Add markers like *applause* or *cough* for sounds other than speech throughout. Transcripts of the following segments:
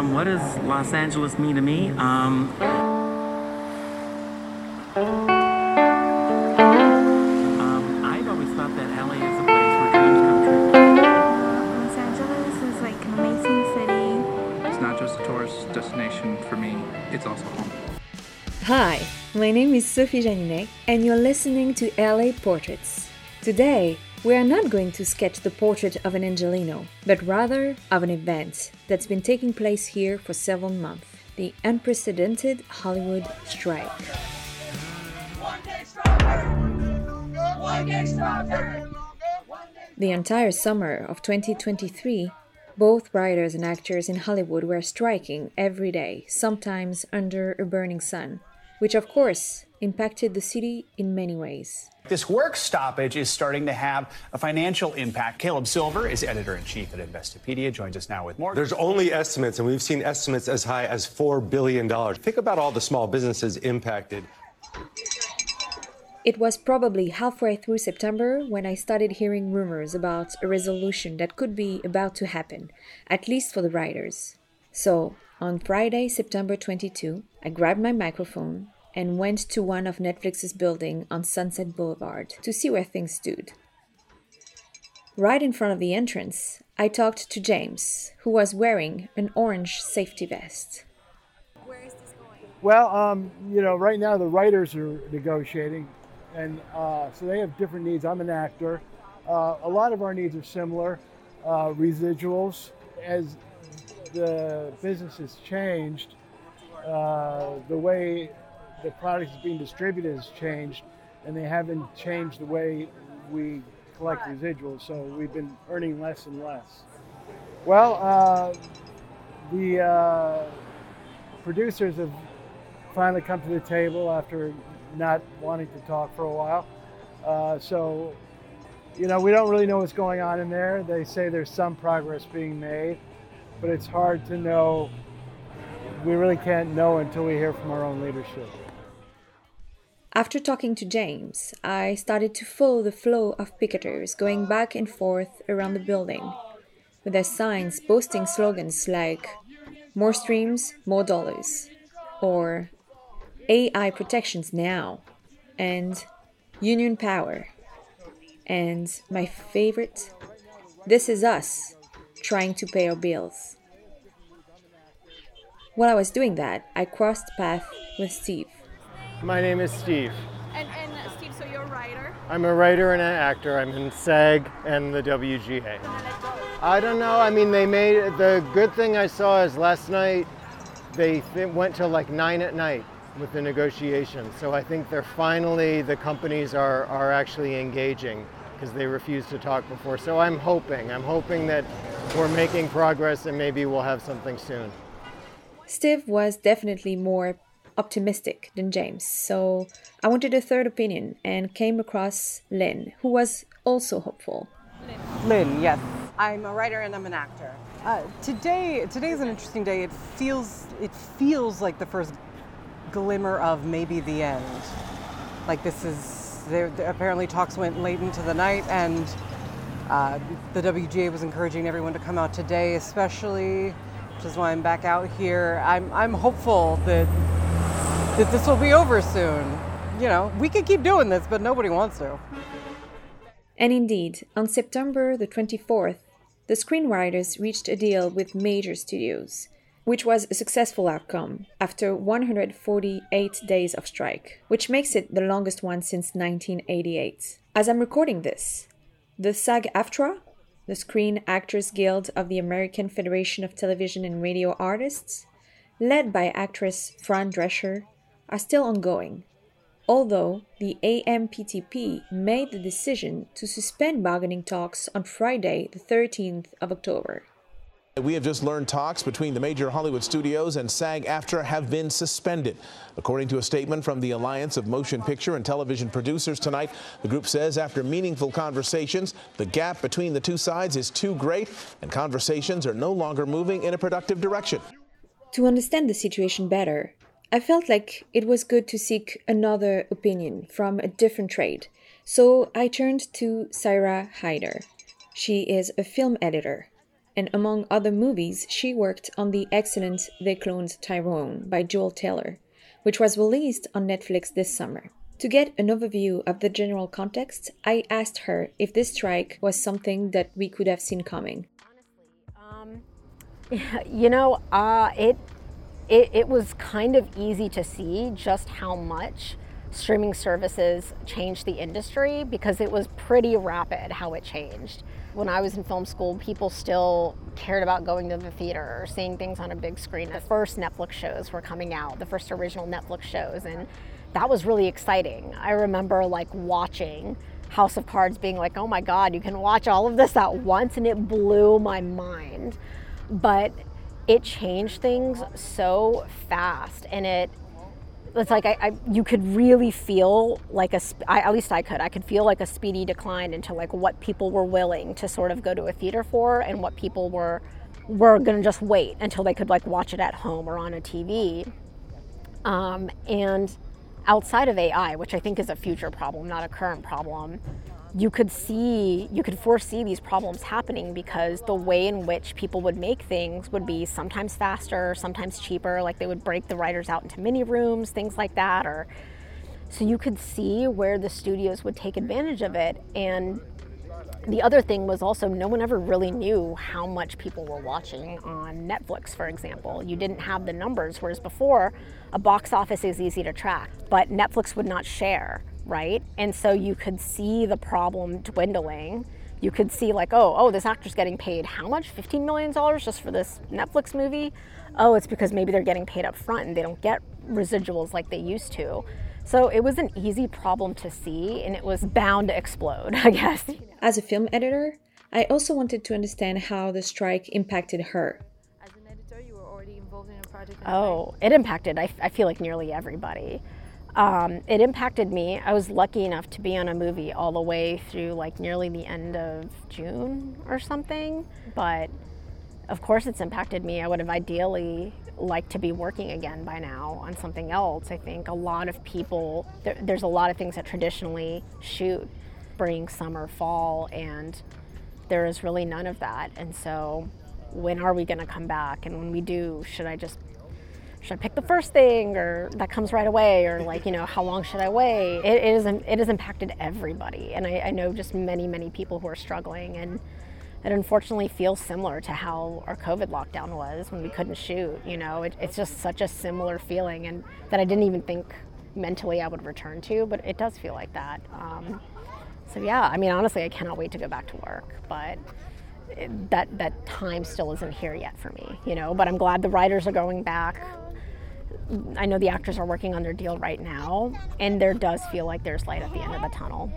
Um, what does Los Angeles mean to me? Um, um, I've always thought that LA is a place where dreams come true. Los Angeles is like an amazing city. It's not just a tourist destination for me, it's also home. Hi, my name is Sophie Janinek, and you're listening to LA Portraits. Today, we are not going to sketch the portrait of an Angelino, but rather of an event that's been taking place here for several months the unprecedented Hollywood strike. The entire summer of 2023, both writers and actors in Hollywood were striking every day, sometimes under a burning sun, which of course impacted the city in many ways. This work stoppage is starting to have a financial impact. Caleb Silver is editor in chief at Investopedia, joins us now with more. There's only estimates, and we've seen estimates as high as $4 billion. Think about all the small businesses impacted. It was probably halfway through September when I started hearing rumors about a resolution that could be about to happen, at least for the writers. So, on Friday, September 22, I grabbed my microphone and went to one of Netflix's building on Sunset Boulevard to see where things stood. Right in front of the entrance, I talked to James, who was wearing an orange safety vest. Where is this going? Well, um, you know, right now the writers are negotiating, and uh, so they have different needs. I'm an actor. Uh, a lot of our needs are similar. Uh, residuals, as the business has changed, uh, the way the product is being distributed has changed, and they haven't changed the way we collect residuals. So we've been earning less and less. Well, uh, the uh, producers have finally come to the table after not wanting to talk for a while. Uh, so, you know, we don't really know what's going on in there. They say there's some progress being made, but it's hard to know. We really can't know until we hear from our own leadership. After talking to James, I started to follow the flow of picketers going back and forth around the building, with their signs boasting slogans like More streams, more dollars, or AI protections now, and Union Power, and my favorite, This is Us, trying to pay our bills. While I was doing that, I crossed paths with Steve. My name is Steve. And, and uh, Steve, so you're a writer? I'm a writer and an actor. I'm in SAG and the WGA. I don't know. I mean, they made the good thing I saw is last night they th- went till like nine at night with the negotiations. So I think they're finally the companies are are actually engaging because they refused to talk before. So I'm hoping. I'm hoping that we're making progress and maybe we'll have something soon. Steve was definitely more optimistic than James, so I wanted a third opinion and came across Lynn, who was also hopeful. Lynn, yes. I'm a writer and I'm an actor. Uh, today, today is an interesting day. It feels, it feels like the first glimmer of maybe the end. Like this is, there, there apparently talks went late into the night, and uh, the WGA was encouraging everyone to come out today, especially, which is why I'm back out here. I'm, I'm hopeful that that this will be over soon. You know, we could keep doing this, but nobody wants to. And indeed, on September the 24th, the screenwriters reached a deal with major studios, which was a successful outcome after 148 days of strike, which makes it the longest one since 1988. As I'm recording this, the SAG AFTRA, the Screen Actors Guild of the American Federation of Television and Radio Artists, led by actress Fran Drescher, are still ongoing, although the AMPTP made the decision to suspend bargaining talks on Friday, the 13th of October. We have just learned talks between the major Hollywood studios and SAG AFTRA have been suspended. According to a statement from the Alliance of Motion Picture and Television Producers tonight, the group says after meaningful conversations, the gap between the two sides is too great and conversations are no longer moving in a productive direction. To understand the situation better, I felt like it was good to seek another opinion from a different trade, so I turned to Saira Haider. She is a film editor and among other movies, she worked on the excellent They Cloned Tyrone by Juel Taylor, which was released on Netflix this summer. To get an overview of the general context, I asked her if this strike was something that we could have seen coming. Um, *laughs* you know, uh, it, it it was kind of easy to see just how much streaming services changed the industry because it was pretty rapid how it changed. When I was in film school, people still cared about going to the theater or seeing things on a big screen. The first Netflix shows were coming out, the first original Netflix shows, and that was really exciting. I remember like watching House of Cards being like, oh my God, you can watch all of this at once, and it blew my mind. But it changed things so fast and it it's like I, I, you could really feel like a I, at least I could I could feel like a speedy decline into like what people were willing to sort of go to a theater for and what people were were gonna just wait until they could like watch it at home or on a TV. Um, and outside of AI, which I think is a future problem, not a current problem, you could see, you could foresee these problems happening because the way in which people would make things would be sometimes faster, sometimes cheaper. Like they would break the writers out into mini rooms, things like that. Or so you could see where the studios would take advantage of it. And the other thing was also no one ever really knew how much people were watching on Netflix, for example. You didn't have the numbers, whereas before, a box office is easy to track, but Netflix would not share right? And so you could see the problem dwindling. You could see like, oh, oh, this actor's getting paid how much? $15 million just for this Netflix movie? Oh, it's because maybe they're getting paid up front and they don't get residuals like they used to. So it was an easy problem to see and it was bound to explode, *laughs* I guess. As a film editor, I also wanted to understand how the strike impacted her. As an editor, you were already involved in a project. Oh, it impacted, I, I feel like nearly everybody. Um, it impacted me. I was lucky enough to be on a movie all the way through like nearly the end of June or something. But of course, it's impacted me. I would have ideally liked to be working again by now on something else. I think a lot of people, there, there's a lot of things that traditionally shoot spring, summer, fall, and there is really none of that. And so, when are we going to come back? And when we do, should I just should I pick the first thing or that comes right away or like you know how long should I wait? It, it is it has impacted everybody. And I, I, know just many many people who are struggling. And it unfortunately feels similar to how our COVID lockdown was when we couldn't shoot you know? It, it's just such a similar feeling and that I didn't even think mentally I would return to but it does feel like that. Um, so yeah I mean honestly I cannot wait to go back to work but that that time still isn't here yet for me, you know. But I'm glad the writers are going back. I know the actors are working on their deal right now, and there does feel like there's light at the end of the tunnel.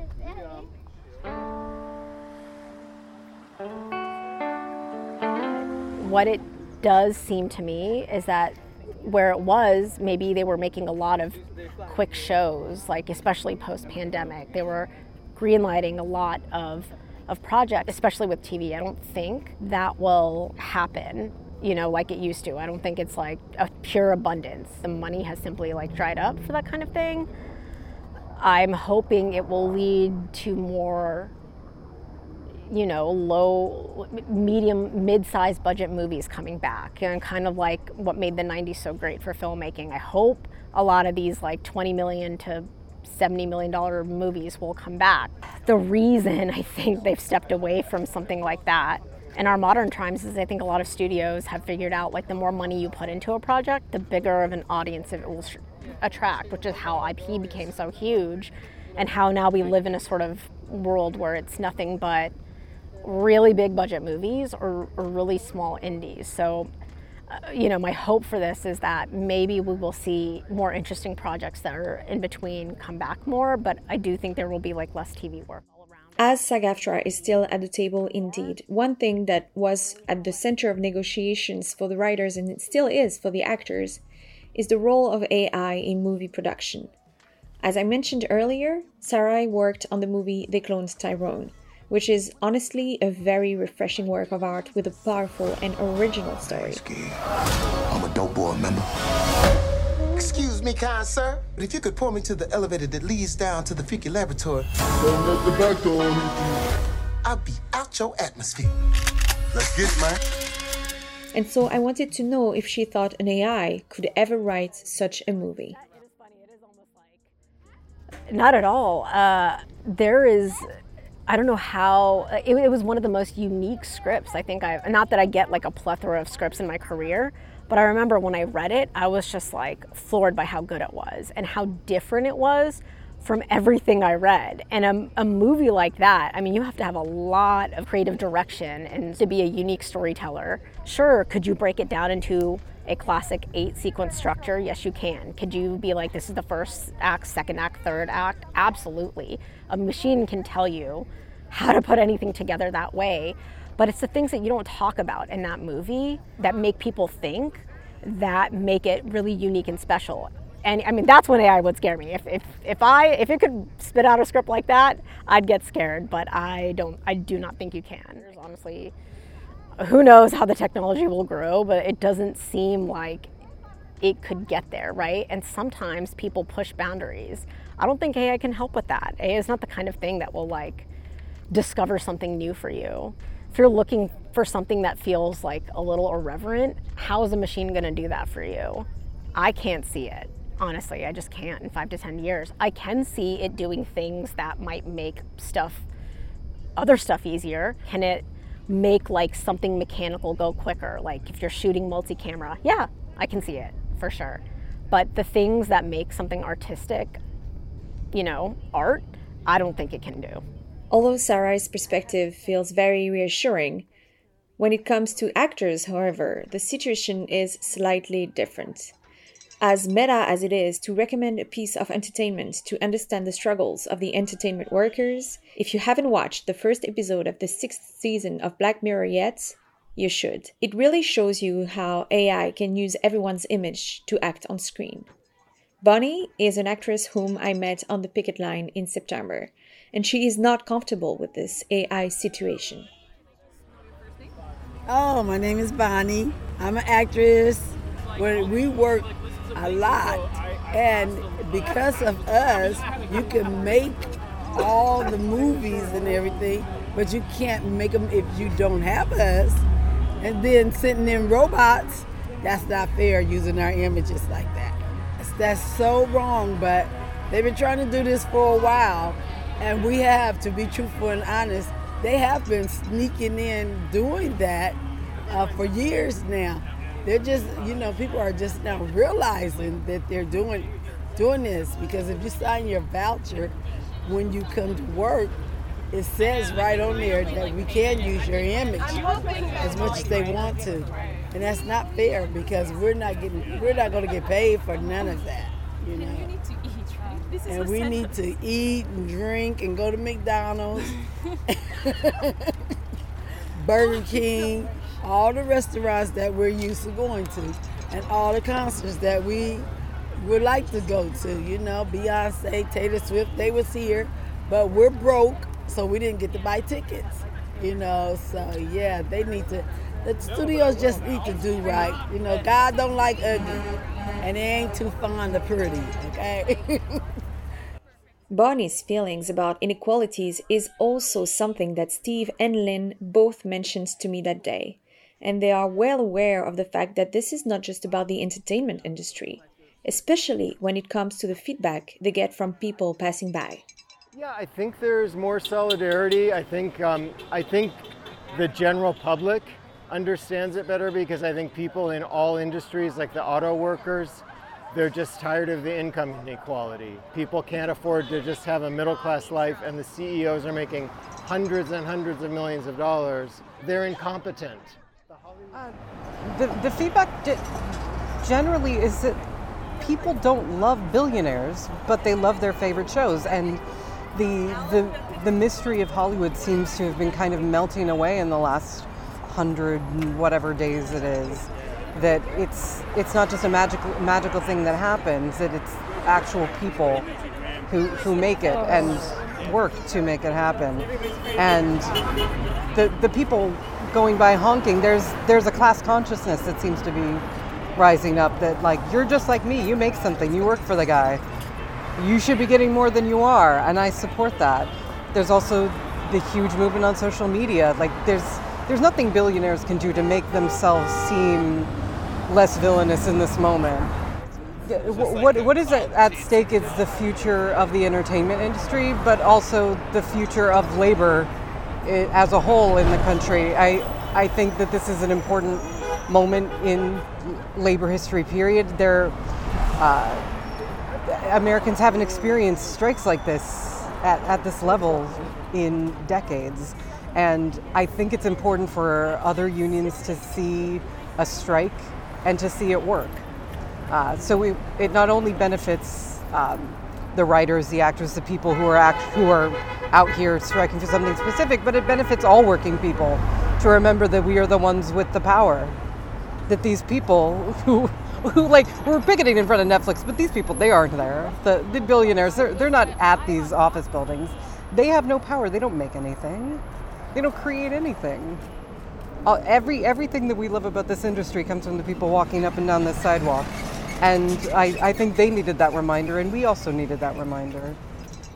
What it does seem to me is that where it was, maybe they were making a lot of quick shows, like especially post pandemic. They were greenlighting a lot of, of projects, especially with TV. I don't think that will happen you know, like it used to. I don't think it's like a pure abundance. The money has simply like dried up for that kind of thing. I'm hoping it will lead to more, you know, low, medium, mid sized budget movies coming back and kind of like what made the 90s so great for filmmaking. I hope a lot of these like 20 million to $70 million movies will come back. The reason I think they've stepped away from something like that in our modern times is I think a lot of studios have figured out like the more money you put into a project, the bigger of an audience it will attract, which is how IP became so huge and how now we live in a sort of world where it's nothing but really big budget movies or, or really small indies. So, uh, you know, my hope for this is that maybe we will see more interesting projects that are in between come back more, but I do think there will be like less TV work. As SAG AFTRA is still at the table, indeed, one thing that was at the center of negotiations for the writers and it still is for the actors is the role of AI in movie production. As I mentioned earlier, Saira worked on the movie They Cloned Tyrone, which is honestly a very refreshing work of art with a powerful and original story. I'm a dope boy, remember? Excuse me, kind sir, but if you could point me to the elevator that leads down to the freaky laboratory. Don't let the back door I'll be out your atmosphere. Let's get it, man. And so I wanted to know if she thought an AI could ever write such a movie. Not at all. Uh, there is, I don't know how, it, it, was one of the most unique scripts I think I've, not that I get like a plethora of scripts in my career, but I remember when I read it, I was just like floored by how good it was and how different it was from everything I read. And a, a, movie like that, I mean, you have to have a lot of creative direction and to be a unique storyteller. Sure, could you break it down into a classic eight sequence structure? Yes, you can. Could you be like, this is the first act, second act, third act? Absolutely. A machine can tell you how to put anything together that way. But it's the things that you don't talk about in that movie that make people think that make it really unique and special and I mean that's when AI would scare me. If, if if I if it could spit out a script like that, I'd get scared. But I don't. I do not think you can. There's honestly, who knows how the technology will grow, but it doesn't seem like it could get there, right? And sometimes people push boundaries. I don't think AI can help with that. AI is not the kind of thing that will like discover something new for you. If you're looking for something that feels like a little irreverent, how is a machine going to do that for you? I can't see it honestly. I just can't in five to 10 years. I can see it doing things that might make stuff, other stuff easier. Can it make like something mechanical go quicker? Like if you're shooting multi camera, yeah, I can see it for sure. But the things that make something artistic, you know, art, I don't think it can do. Although Saira's perspective feels very reassuring, when it comes to actors, however, the situation is slightly different as meta as it is to recommend a piece of entertainment to understand the struggles of the entertainment workers, if you haven't watched the first episode of the sixth season of Black Mirror yet, you should. It really shows you how AI can use everyone's image to act on screen. Bonnie is an actress whom I met on the picket line in September, and she is not comfortable with this AI situation. Oh, my name is Bonnie. I'm an actress. When we work a lot. And because of us, you can make all the movies and everything, but you can't make them if you don't have us. And then sitting in robots, that's not fair using our images like that. That's so wrong, but they've been trying to do this for a while. And we have, to be truthful and honest, they have been sneaking in doing that uh, for years now. They're just you know people are just now realizing that they're doing doing this. Because if you sign your voucher when you come to work it says right on there that we can use your image as much as they want to. And that's not fair because we're not getting we're not going to get paid for none of that you know and we need to eat and drink and go to mcdonald's *laughs* *laughs* burger king all the restaurants that we're used to going to and all the concerts that we would like to go to. You know, Beyonce, Taylor Swift, they was here, but we're broke, so we didn't get to buy tickets. You know, so yeah, they need to. The studios just need to do right. You know, God don't like ugly, and they ain't too fond of pretty. Okay. *laughs* Bonnie's feelings about inequalities is also something that Steve and Lynn both mentioned to me that day and they are well aware of the fact that this is not just about the entertainment industry, especially when it comes to the feedback they get from people passing by. Yeah, I think there's more solidarity. I think um, I think the general public understands it better because I think people in all industries, like the auto workers, they're just tired of the income inequality. People can't afford to just have a middle class life, and the CEOs are making hundreds and hundreds of millions of dollars. They're incompetent. Uh, the, the feedback generally is that people don't love billionaires, but they love their favorite shows. And the, the, the mystery of Hollywood seems to have been kind of melting away in the last hundred whatever days it is. That it's, it's not just a magical, magical thing that happens, that it's actual people who, who make it and work to make it happen. And the, the people going by honking, there's there's a class consciousness that seems to be rising up that like you're just like me, you make something, you work for the guy. You should be getting more than you are, and I support that. There's also the huge movement on social media. Like there's there's nothing billionaires can do to make themselves seem less villainous in this moment. What, what is at stake is the future of the entertainment industry, but also the future of labor as a whole in the country. I, I think that this is an important moment in labor history period. There, uh, Americans haven't experienced strikes like this at, at this level in decades. And I think it's important for other unions to see a strike and to see it work. Uh, so we, it not only benefits um, the writers, the actors, the people who are act, who are out here striking for something specific, but it benefits all working people to remember that we are the ones with the power. That these people *laughs* who who like we're picketing in front of Netflix, but these people they aren't there. The the billionaires they're they're not at these office buildings. They have no power. They don't make anything. They don't create anything. Uh, every everything that we love about this industry comes from the people walking up and down this sidewalk. And I, I think they needed that reminder, and we also needed that reminder.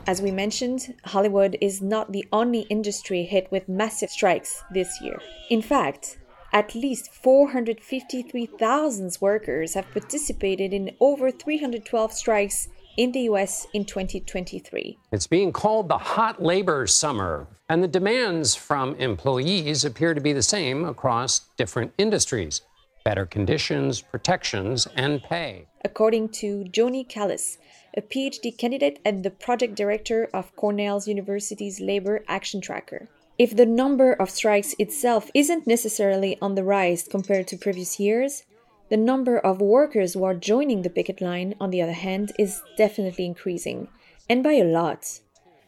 As we mentioned, Hollywood is not the only industry hit with massive strikes this year. In fact, at least 453,000 workers have participated in over 312 strikes in the US in 2023. It's being called the hot labor summer, and the demands from employees appear to be the same across different industries better conditions, protections, and pay. According to Johnnie Kallas, a PhD candidate and the project director of Cornell University's Labor Action Tracker. If the number of strikes itself isn't necessarily on the rise compared to previous years, the number of workers who are joining the picket line, on the other hand, is definitely increasing, and by a lot.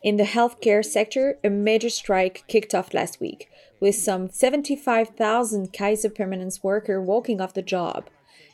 In the healthcare sector, a major strike kicked off last week, with some 75,000 Kaiser Permanente workers walking off the job,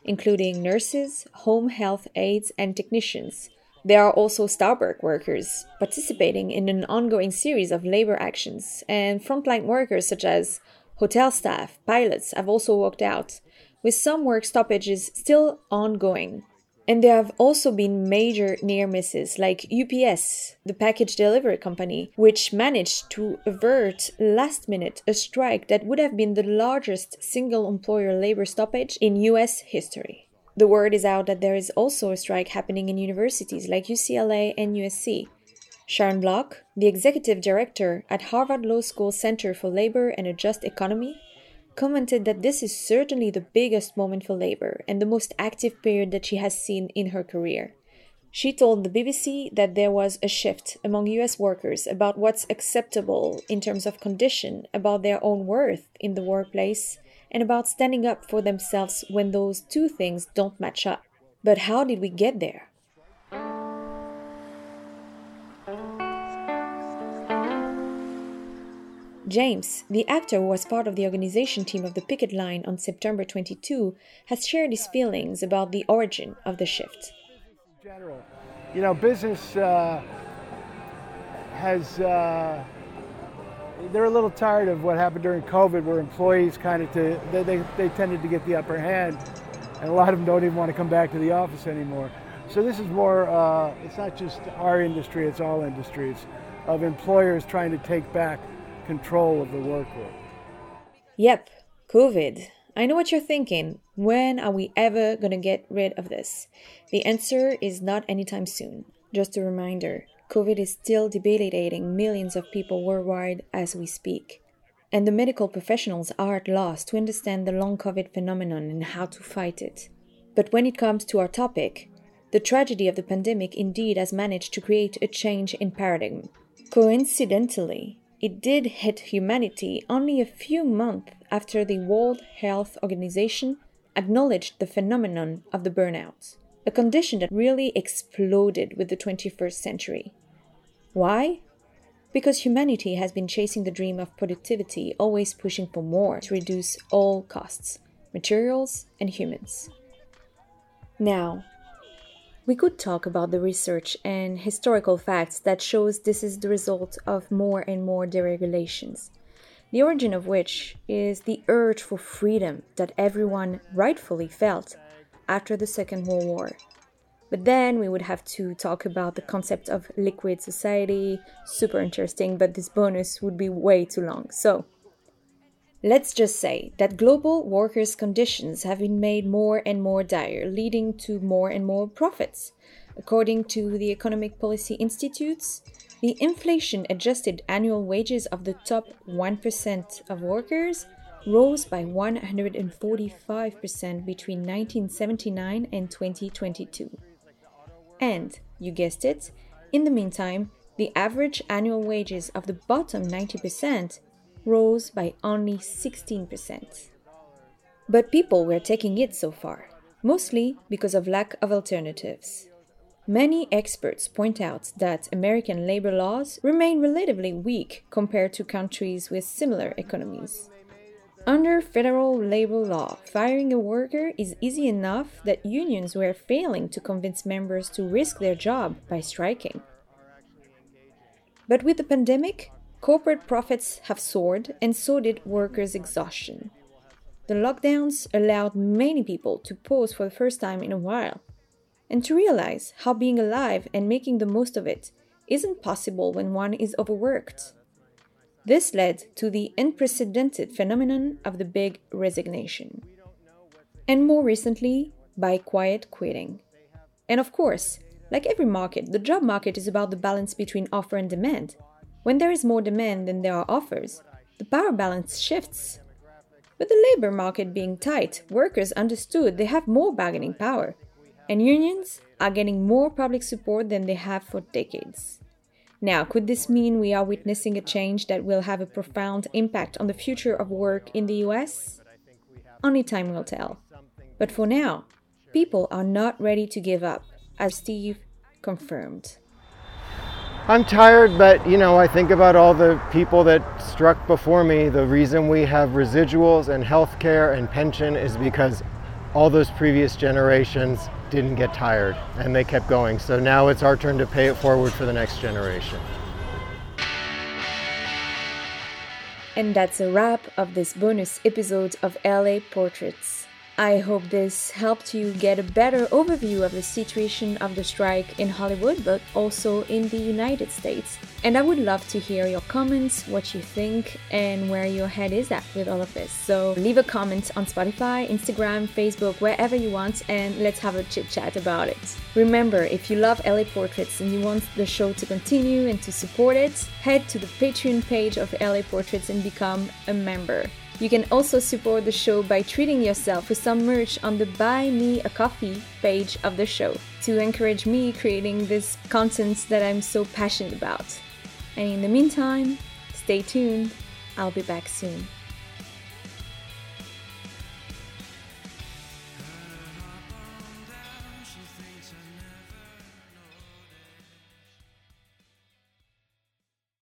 including nurses, home health aides, and technicians. There are also Starbucks workers participating in an ongoing series of labor actions, and frontline workers such as hotel staff, pilots have also walked out, with some work stoppages still ongoing. And there have also been major near misses, like UPS, the package delivery company, which managed to avert last minute a strike that would have been the largest single employer labor stoppage in US history. The word is out that there is also a strike happening in universities like UCLA and USC. Sharon Block, the executive director at Harvard Law School Center for Labor and a Just Economy, commented that this is certainly the biggest moment for labor and the most active period that she has seen in her career. She told the BBC that there was a shift among US workers about what's acceptable in terms of condition, about their own worth in the workplace, and about standing up for themselves when those two things don't match up. But how did we get there? James, the actor who was part of the organization team of the picket line on September 22, has shared his feelings about the origin of the shift. General, you know, business uh, has uh, they're a little tired of what happened during COVID, where employees kind of to, they, they, they tended to get the upper hand, and a lot of them don't even want to come back to the office anymore. So this is more, uh, it's not just our industry, it's all industries, of employers trying to take back control of the workload. Yep, COVID. I know what you're thinking. When are we ever going to get rid of this? The answer is not anytime soon. Just a reminder COVID is still debilitating millions of people worldwide as we speak. And the medical professionals are at loss to understand the long COVID phenomenon and how to fight it. But when it comes to our topic, the tragedy of the pandemic indeed has managed to create a change in paradigm. Coincidentally, it did hit humanity only a few months after the World Health Organization acknowledged the phenomenon of the burnout a condition that really exploded with the 21st century. Why? Because humanity has been chasing the dream of productivity, always pushing for more to reduce all costs, materials and humans. Now, we could talk about the research and historical facts that shows this is the result of more and more deregulations, the origin of which is the urge for freedom that everyone rightfully felt after the Second World War. But then we would have to talk about the concept of liquid society, super interesting, but this bonus would be way too long. So, Let's just say that global workers' conditions have been made more and more dire, leading to more and more profits. According to the Economic Policy Institutes, the inflation adjusted annual wages of the top 1% of workers rose by 145% between 1979 and 2022. And, you guessed it, in the meantime, the average annual wages of the bottom 90% rose by only 16%. But people were taking it so far, mostly because of lack of alternatives. Many experts point out that American labor laws remain relatively weak compared to countries with similar economies. Under federal labor law, firing a worker is easy enough that unions were failing to convince members to risk their job by striking. But with the pandemic, corporate profits have soared, and so did workers' exhaustion. The lockdowns allowed many people to pause for the first time in a while, and to realize how being alive and making the most of it isn't possible when one is overworked. This led to the unprecedented phenomenon of the big resignation. And more recently, by quiet quitting. And of course, like every market, the job market is about the balance between offer and demand. When there is more demand than there are offers, the power balance shifts. With the labor market being tight, workers understood they have more bargaining power, and unions are getting more public support than they have for decades. Now, could this mean we are witnessing a change that will have a profound impact on the future of work in the US? Only time will tell. But for now, people are not ready to give up as Steve confirmed. I'm tired, but you know, I think about all the people that struck before me. The reason we have residuals and health care and pension is because all those previous generations didn't get tired and they kept going. So now it's our turn to pay it forward for the next generation. And that's a wrap of this bonus episode of LA Portraits. I hope this helped you get a better overview of the situation of the strike in Hollywood, but also in the United States. And I would love to hear your comments, what you think, and where your head is at with all of this. So leave a comment on Spotify, Instagram, Facebook, wherever you want, and let's have a chit chat about it. Remember, if you love LA Portraits and you want the show to continue and to support it, head to the Patreon page of LA Portraits and become a member. You can also support the show by treating yourself with some merch on the Buy Me a Coffee page of the show to encourage me creating this content that I'm so passionate about. And in the meantime, stay tuned. I'll be back soon.